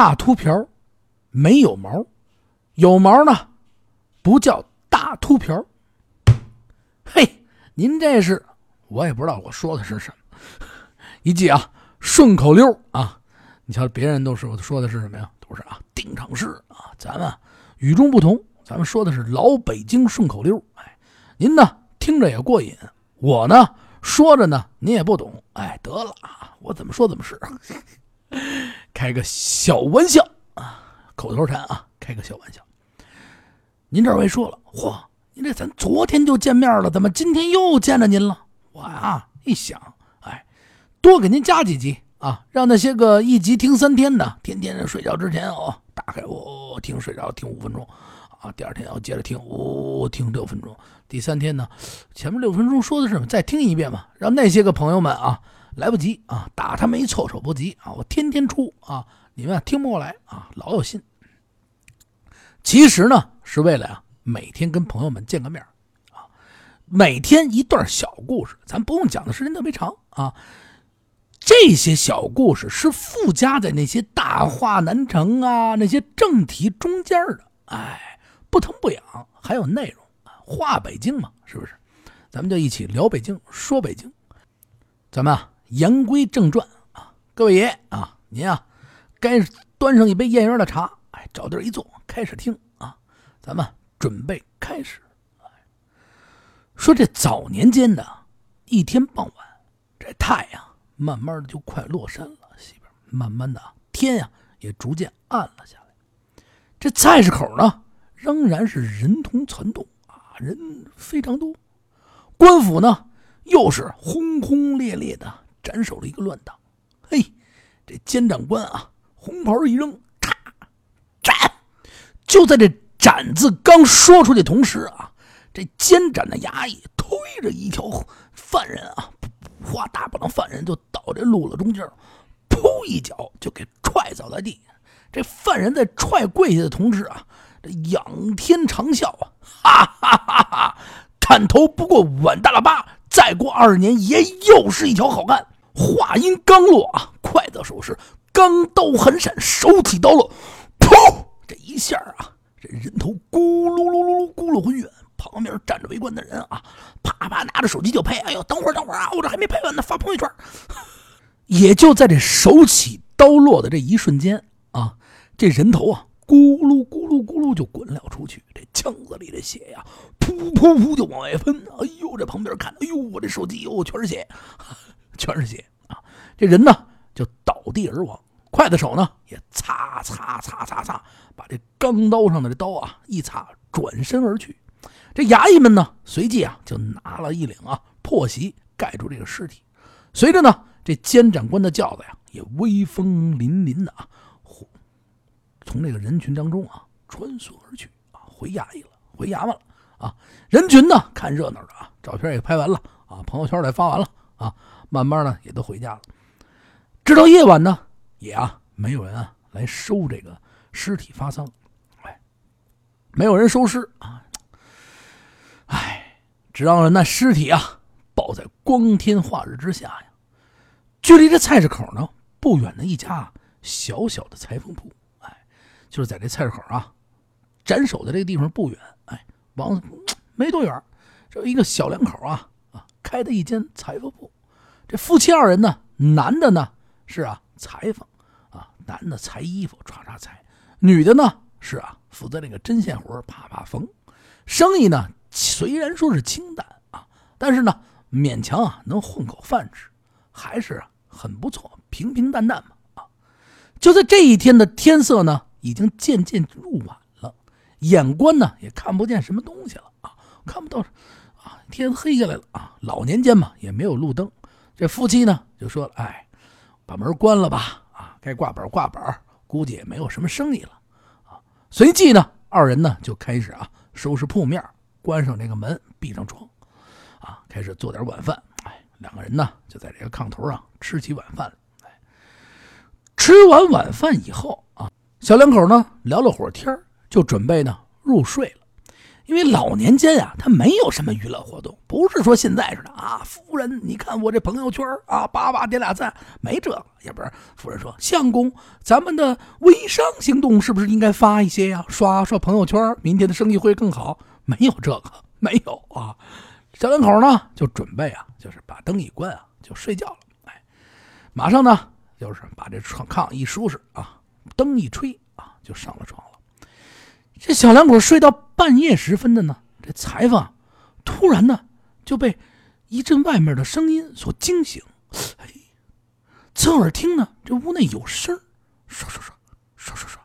大秃瓢没有毛，有毛呢不叫大秃瓢。嘿，您这是我也不知道我说的是什么。一记啊，顺口溜啊！你瞧，别人都说说的是什么呀？都是啊，定场诗啊。咱们与众不同，咱们说的是老北京顺口溜。哎，您呢听着也过瘾，我呢说着呢您也不懂。哎，得了啊，我怎么说怎么是，开个小玩笑啊，口头禅啊，开个小玩笑。您这位说了，嚯，您这咱昨天就见面了，怎么今天又见着您了？我啊一想。哎多给您加几集啊，让那些个一集听三天的，天天睡觉之前哦，打开哦听睡着听五分钟，啊，第二天要接着听哦听六分钟，第三天呢，前面六分钟说的是什么？再听一遍嘛，让那些个朋友们啊来不及啊，打他们一措手不及啊，我天天出啊，你们听不过来啊，老有心。其实呢，是为了呀，每天跟朋友们见个面啊，每天一段小故事，咱不用讲的时间特别长啊。这些小故事是附加在那些大话难成啊，那些正题中间的，哎，不疼不痒，还有内容啊话北京嘛，是不是？咱们就一起聊北京，说北京。咱们啊，言归正传啊，各位爷啊，您啊，该端上一杯燕园的茶，哎，找地儿一坐，开始听啊。咱们准备开始。说这早年间的一天傍晚，这太阳。慢慢的就快落山了，西边慢慢的天呀也逐渐暗了下来。这菜市口呢仍然是人头攒动啊，人非常多。官府呢又是轰轰烈烈的斩首了一个乱党。嘿，这监斩官啊，红袍一扔，咔斩！就在这“斩”字刚说出去同时啊，这监斩的衙役推着一条犯人啊。哗！大不当犯人就倒这路了中间，噗一脚就给踹倒在地。这犯人在踹跪下的同时啊，这仰天长啸啊，哈哈哈哈！砍头不过碗大喇叭，再过二十年爷又是一条好汉。话音刚落啊，筷子手势，钢刀横闪，手起刀落，噗！这一下啊，这人头咕噜噜噜噜咕噜很远。旁边站着围观的人啊，啪啪拿着手机就拍。哎呦，等会儿等会儿啊，我这还没拍完呢，发朋友圈。也就在这手起刀落的这一瞬间啊，这人头啊，咕噜咕噜咕噜就滚了出去。这腔子里的血呀，噗噗噗就往外喷。哎呦，这旁边看，哎呦，我这手机哟，全是血，全是血啊！这人呢就倒地而亡，刽子手呢也擦擦擦擦擦，把这钢刀上的这刀啊一擦，转身而去。这衙役们呢，随即啊就拿了一领啊破席盖住这个尸体。随着呢，这监斩官的轿子呀也威风凛凛的啊，从这个人群当中啊穿梭而去啊，回衙役了，回衙门了啊。人群呢看热闹的啊，照片也拍完了啊，朋友圈也发完了啊，慢慢呢也都回家了。直到夜晚呢，也啊没有人啊来收这个尸体发丧，哎，没有人收尸啊。哎，只让那尸体啊抱在光天化日之下呀。距离这菜市口呢不远的一家小小的裁缝铺，哎，就是在这菜市口啊斩首的这个地方不远，哎，往没多远，这一个小两口啊啊开的一间裁缝铺。这夫妻二人呢，男的呢是啊裁缝啊，男的裁衣服唰唰裁，女的呢是啊负责这个针线活啪啪缝，生意呢。虽然说是清淡啊，但是呢，勉强啊能混口饭吃，还是很不错，平平淡淡嘛啊。就在这一天的天色呢，已经渐渐入晚了，眼观呢也看不见什么东西了啊，看不到啊，天黑下来了啊。老年间嘛也没有路灯，这夫妻呢就说：“哎，把门关了吧啊，该挂板挂板，估计也没有什么生意了啊。”随即呢，二人呢就开始啊收拾铺面。关上这个门，闭上窗，啊，开始做点晚饭。哎，两个人呢就在这个炕头上吃起晚饭来。吃完晚饭以后啊，小两口呢聊了会儿天就准备呢入睡了。因为老年间啊，他没有什么娱乐活动，不是说现在似的啊。夫人，你看我这朋友圈啊，叭叭点俩赞，没这个。也不是，夫人说，相公，咱们的微商行动是不是应该发一些呀？刷刷朋友圈，明天的生意会更好。没有这个，没有啊。小两口呢，就准备啊，就是把灯一关啊，就睡觉了。哎，马上呢，就是把这床炕一收拾啊，灯一吹啊，就上了床了。这小两口睡到半夜时分的呢，这裁缝突然呢就被一阵外面的声音所惊醒。哎，侧耳听呢，这屋内有声唰唰唰，唰唰唰。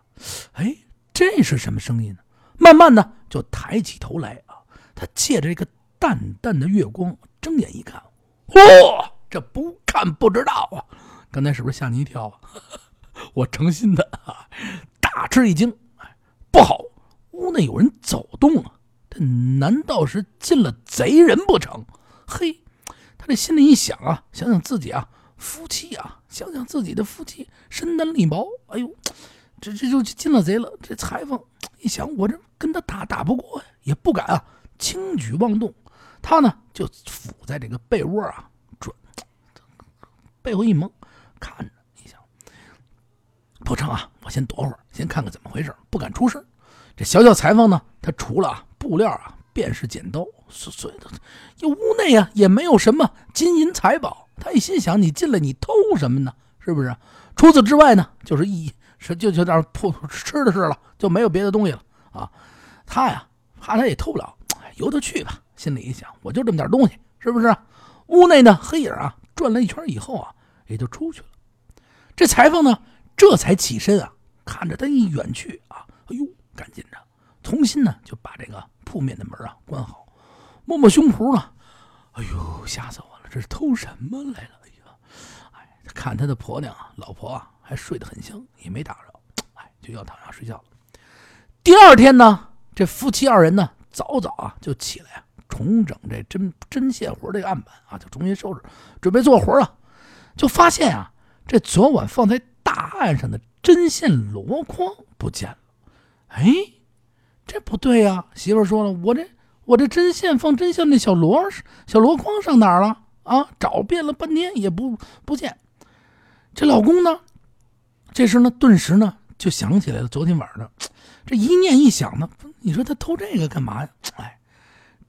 哎，这是什么声音呢？慢慢的就抬起头来啊，他借着这个淡淡的月光，睁眼一看，嚯，这不看不知道啊！刚才是不是吓你一跳啊？我诚心的啊，大吃一惊。哎，不好！屋内有人走动啊！这难道是进了贼人不成？嘿，他这心里一想啊，想想自己啊，夫妻啊，想想自己的夫妻身单力薄，哎呦，这这就进了贼了。这裁缝一想，我这跟他打打不过呀，也不敢啊，轻举妄动。他呢就伏在这个被窝啊，准背后一蒙，看着一想，不成啊，我先躲会儿，先看看怎么回事，不敢出声。这小小裁缝呢，他除了啊布料啊，便是剪刀，所以这屋内啊也没有什么金银财宝。他一心想，你进来你偷什么呢？是不是？除此之外呢，就是一是就就点破吃的事了，就没有别的东西了啊。他呀，怕他也偷不了，由他去吧。心里一想，我就这么点东西，是不是？屋内呢，黑影啊转了一圈以后啊，也就出去了。这裁缝呢，这才起身啊，看着他一远去啊，哎呦！赶紧着，重新呢就把这个铺面的门啊关好，摸摸胸脯呢，哎呦，吓死我了！这是偷什么来了？哎呀，哎，看他的婆娘啊，老婆啊还睡得很香，也没打扰，哎，就要躺下睡觉了。第二天呢，这夫妻二人呢早早啊就起来啊，重整这针针线活这个案板啊，就重新收拾，准备做活了。就发现啊，这昨晚放在大案上的针线箩筐不见了。哎，这不对呀！媳妇说了，我这我这针线放针线那小箩小箩筐上哪儿了啊？找遍了半天也不不见。这老公呢，这时呢，顿时呢就想起来了昨天晚上。这一念一想呢，你说他偷这个干嘛呀？哎，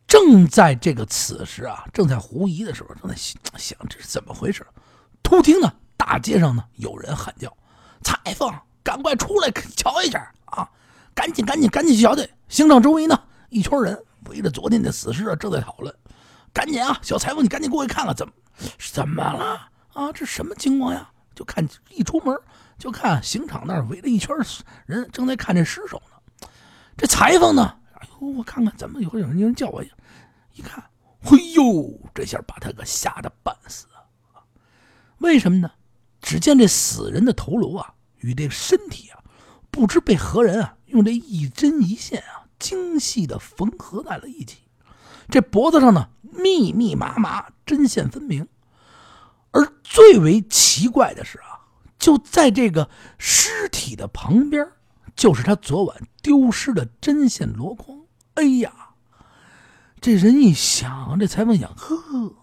正在这个此时啊，正在狐疑的时候，正在想这是怎么回事。突听呢，大街上呢有人喊叫：“裁缝，赶快出来瞧一下啊！”赶紧，赶紧，赶紧去瞧去！刑场周围呢，一圈人围着昨天的死尸啊，正在讨论。赶紧啊，小裁缝，你赶紧过去看看，怎么怎么了啊？这什么情况呀？就看一出门，就看刑场那儿围着一圈人，正在看这尸首呢。这裁缝呢，哎呦，我看看怎么有有人有人叫我，一看，嘿呦，这下把他给吓得半死啊！为什么呢？只见这死人的头颅啊，与这身体啊，不知被何人啊。用这一针一线啊，精细的缝合在了一起。这脖子上呢，密密麻麻，针线分明。而最为奇怪的是啊，就在这个尸体的旁边，就是他昨晚丢失的针线箩筐。哎呀，这人一想，这裁缝想，呵，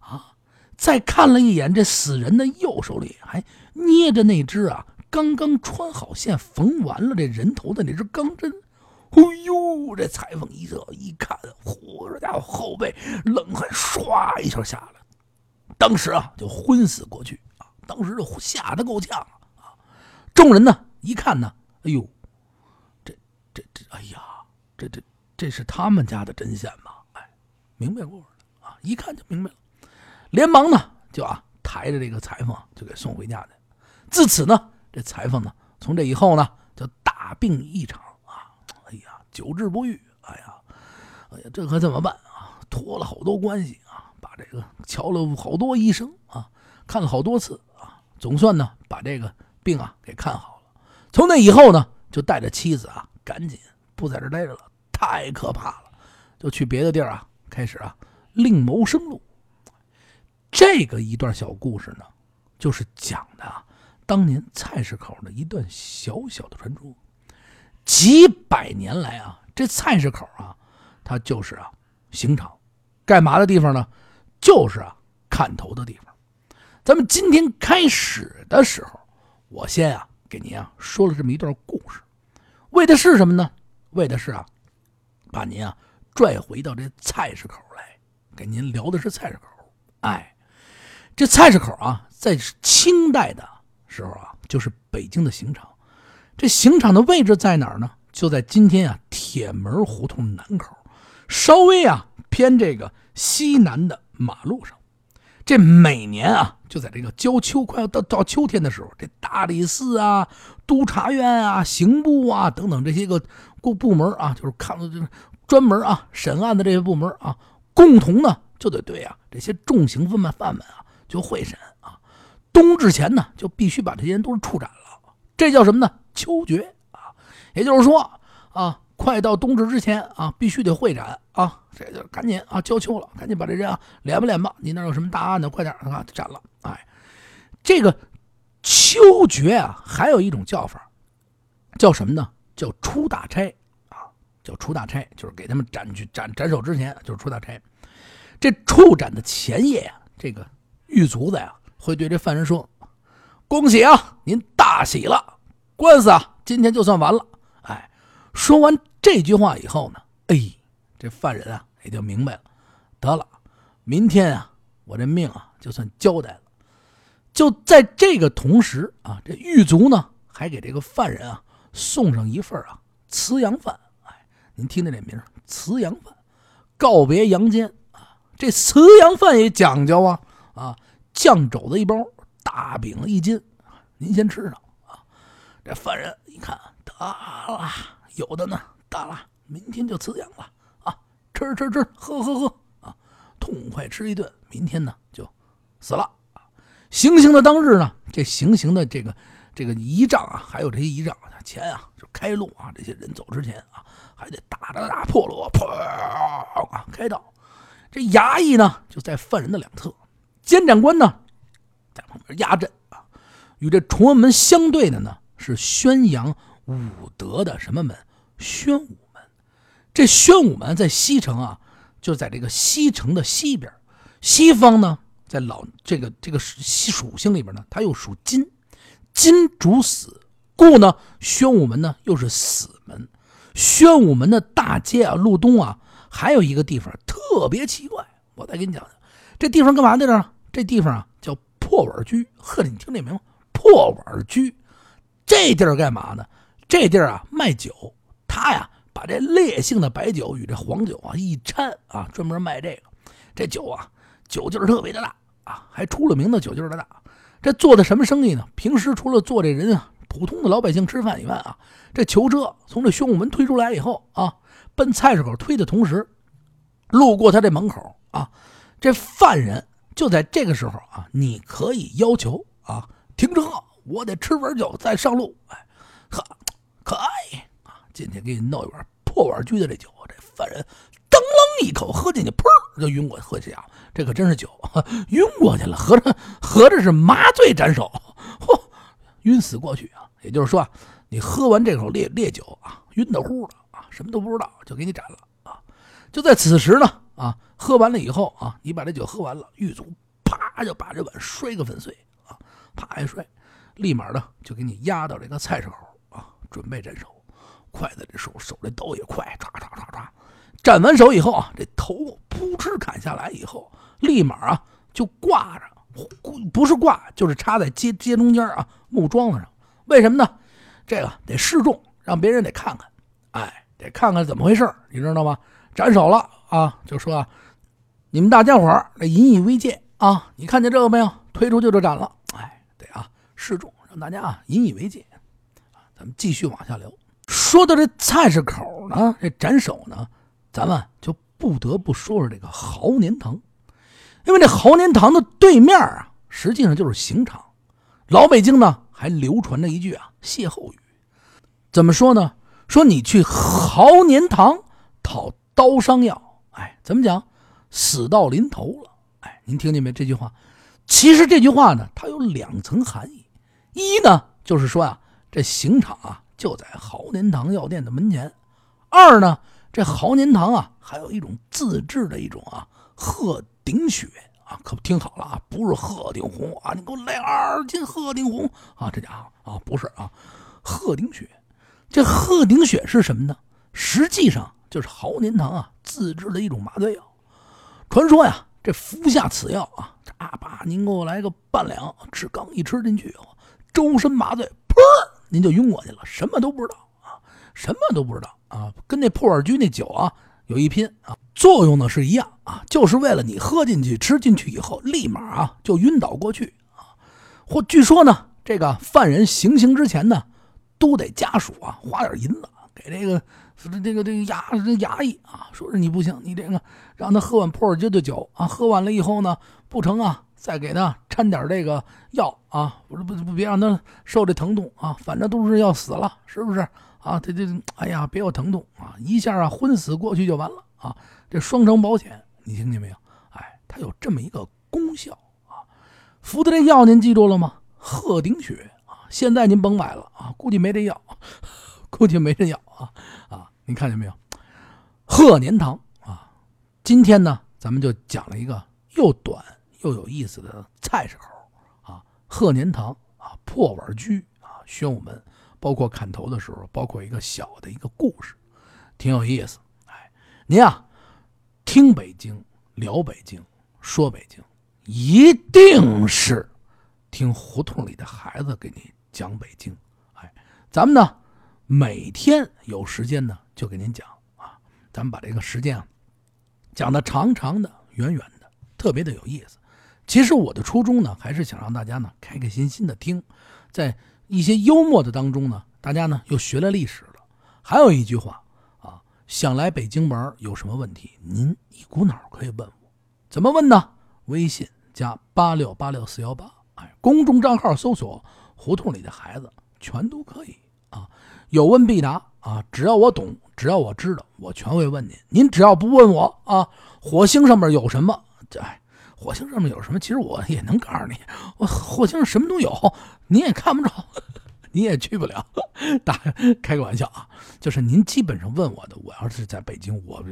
啊，再看了一眼这死人的右手里，还捏着那只啊。刚刚穿好线、缝完了这人头的那只钢针，哎呦！这裁缝一这一看，嚯，这家伙后背冷汗唰一下下来，当时啊就昏死过去啊！当时就吓得够呛啊！众人呢一看呢，哎呦，这这这，哎呀，这这这是他们家的针线吗？哎，明白过了啊！一看就明白了，连忙呢就啊抬着这个裁缝就给送回家去。自此呢。这裁缝呢，从这以后呢，就大病一场啊！哎呀，久治不愈！哎呀，哎呀，这可怎么办啊？托了好多关系啊，把这个瞧了好多医生啊，看了好多次啊，总算呢把这个病啊给看好了。从那以后呢，就带着妻子啊，赶紧不在这待着了，太可怕了，就去别的地儿啊，开始啊另谋生路。这个一段小故事呢，就是讲的啊。当年菜市口的一段小小的传说，几百年来啊，这菜市口啊，它就是啊刑场，干嘛的地方呢？就是啊砍头的地方。咱们今天开始的时候，我先啊给您啊说了这么一段故事，为的是什么呢？为的是啊把您啊拽回到这菜市口来，给您聊的是菜市口。哎，这菜市口啊，在清代的时候啊，就是北京的刑场。这刑场的位置在哪儿呢？就在今天啊铁门胡同南口，稍微啊偏这个西南的马路上。这每年啊，就在这个交秋快要到到秋天的时候，这大理寺啊、督察院啊、刑部啊等等这些个部部门啊，就是看就是专门啊审案的这些部门啊，共同呢就得对啊这些重刑犯们犯们啊就会审。冬至前呢，就必须把这些人都是处斩了。这叫什么呢？秋决啊，也就是说啊，快到冬至之前啊，必须得会斩啊，这就赶紧啊，交秋了，赶紧把这人啊敛吧敛吧。你那有什么大案呢？快点啊，斩了！哎，这个秋决啊，还有一种叫法，叫什么呢？叫出大差啊，叫出大差，就是给他们斩去斩斩首之前，就是出大差。这处斩的前夜啊，这个狱卒子呀，会对这犯人说：“恭喜啊，您大喜了。”官司啊，今天就算完了。哎，说完这句话以后呢，哎，这犯人啊也就明白了。得了，明天啊，我这命啊就算交代了。就在这个同时啊，这狱卒呢还给这个犯人啊送上一份啊慈阳饭。哎，您听听这名慈阳饭，告别阳间啊。这慈阳饭也讲究啊啊，酱肘子一包，大饼一斤，您先吃上。这犯人一看，得了，有的呢，得了，明天就辞养了啊！吃吃吃，喝喝喝啊！痛快吃一顿，明天呢就死了！行刑的当日呢，这行刑的这个这个仪仗啊，还有这些仪仗前啊，就开路啊！这些人走之前啊，还得打着大破锣，砰啊，开道。这衙役呢，就在犯人的两侧，监斩官呢，在旁边压阵啊。与这崇文门相对的呢。是宣扬武德的什么门？宣武门。这宣武门在西城啊，就在这个西城的西边。西方呢，在老这个这个属性里边呢，它又属金，金主死，故呢，宣武门呢又是死门。宣武门的大街啊，路东啊，还有一个地方特别奇怪，我再给你讲讲。这地方干嘛的呢？这地方啊叫破碗居。呵，你听这名破碗居。这地儿干嘛呢？这地儿啊卖酒，他呀把这烈性的白酒与这黄酒啊一掺啊，专门卖这个。这酒啊酒劲儿特别的大啊，还出了名的酒劲儿的大。这做的什么生意呢？平时除了做这人啊普通的老百姓吃饭以外啊，这囚车从这宣武门推出来以后啊，奔菜市口推的同时，路过他这门口啊，这犯人就在这个时候啊，你可以要求啊停车。我得吃碗酒再上路，哎，可，可以啊！今天给你弄一碗破碗居的这酒，这犯人噔楞一口喝进去，砰就晕过去。喝下，这可真是酒，晕过去了，合着合着是麻醉斩首，嚯，晕死过去啊！也就是说，你喝完这口烈烈酒啊，晕得乎的啊，什么都不知道就给你斩了啊！就在此时呢，啊，喝完了以后啊，你把这酒喝完了，狱卒啪就把这碗摔个粉碎啊，啪一摔。立马呢，就给你押到这个菜市口啊，准备斩首。筷子这手手这刀也快，唰唰唰唰，斩完手以后啊，这头扑哧砍下来以后，立马啊就挂着，不是挂就是插在街街中间啊木桩子上。为什么呢？这个得示众，让别人得看看，哎，得看看怎么回事你知道吗？斩首了啊，就说你们大家伙儿引以为戒啊！你看见这个没有？推出去就斩了。哎，对啊示众，让大家啊引以为戒！咱们继续往下聊。说到这菜市口呢，这斩首呢，咱们就不得不说说这个豪年堂，因为这豪年堂的对面啊，实际上就是刑场。老北京呢还流传着一句啊歇后语，怎么说呢？说你去豪年堂讨刀伤药，哎，怎么讲？死到临头了，哎，您听见没？这句话，其实这句话呢，它有两层含义。一呢，就是说啊，这刑场啊就在豪年堂药店的门前；二呢，这豪年堂啊，还有一种自制的一种啊鹤顶血啊，可听好了啊，不是鹤顶红啊，你给我来二斤鹤顶红啊，这家伙啊不是啊，鹤顶血。这鹤顶血是什么呢？实际上就是豪年堂啊自制的一种麻醉药。传说呀，这服下此药啊，阿爸您给我来个半两，吃刚一吃进去，周身麻醉，噗，您就晕过去了，什么都不知道啊。什么都不知道啊，跟那破碗居那酒啊有一拼啊，作用呢是一样啊，就是为了你喝进去、吃进去以后，立马啊就晕倒过去啊。或据说呢，这个犯人行刑之前呢，都得家属啊花点银子给这个这个这个衙衙役啊，说是你不行，你这个让他喝碗破碗居的酒啊，喝完了以后呢，不成啊，再给他掺点这个药啊，不是不不别让他受这疼痛啊，反正都是要死了，是不是？啊，这这，哎呀，别有疼痛啊！一下啊，昏死过去就完了啊！这双重保险，你听见没有？哎，它有这么一个功效啊！服的这药您记住了吗？鹤顶血啊！现在您甭买了啊，估计没这药，估计没人要啊！啊，您看见没有？鹤年堂啊！今天呢，咱们就讲了一个又短又有意思的菜市口啊！鹤年堂啊，破碗居啊，宣武门。包括砍头的时候，包括一个小的一个故事，挺有意思。哎，您啊，听北京聊北京说北京，一定是听胡同里的孩子给你讲北京。哎，咱们呢每天有时间呢就给您讲啊，咱们把这个时间啊讲的长长的、远远的，特别的有意思。其实我的初衷呢，还是想让大家呢开开心心的听，在。一些幽默的当中呢，大家呢又学了历史了。还有一句话啊，想来北京玩有什么问题，您一股脑可以问我。怎么问呢？微信加八六八六四幺八，哎，公众账号搜索“胡同里的孩子”，全都可以啊。有问必答啊，只要我懂，只要我知道，我全会问您。您只要不问我啊，火星上面有什么？哎。火星上面有什么？其实我也能告诉你，我火星上什么都有，你也看不着，你也去不了。打开个玩笑啊，就是您基本上问我的，我要是在北京，我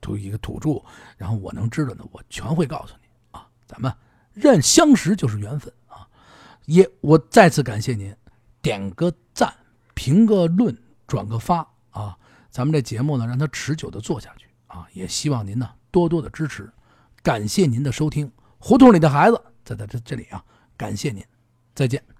土一个土著，然后我能知道的，我全会告诉你啊。咱们认相识就是缘分啊，也我再次感谢您，点个赞，评个论，转个发啊，咱们这节目呢，让它持久的做下去啊，也希望您呢多多的支持，感谢您的收听。胡同里的孩子，在在这这里啊，感谢您，再见。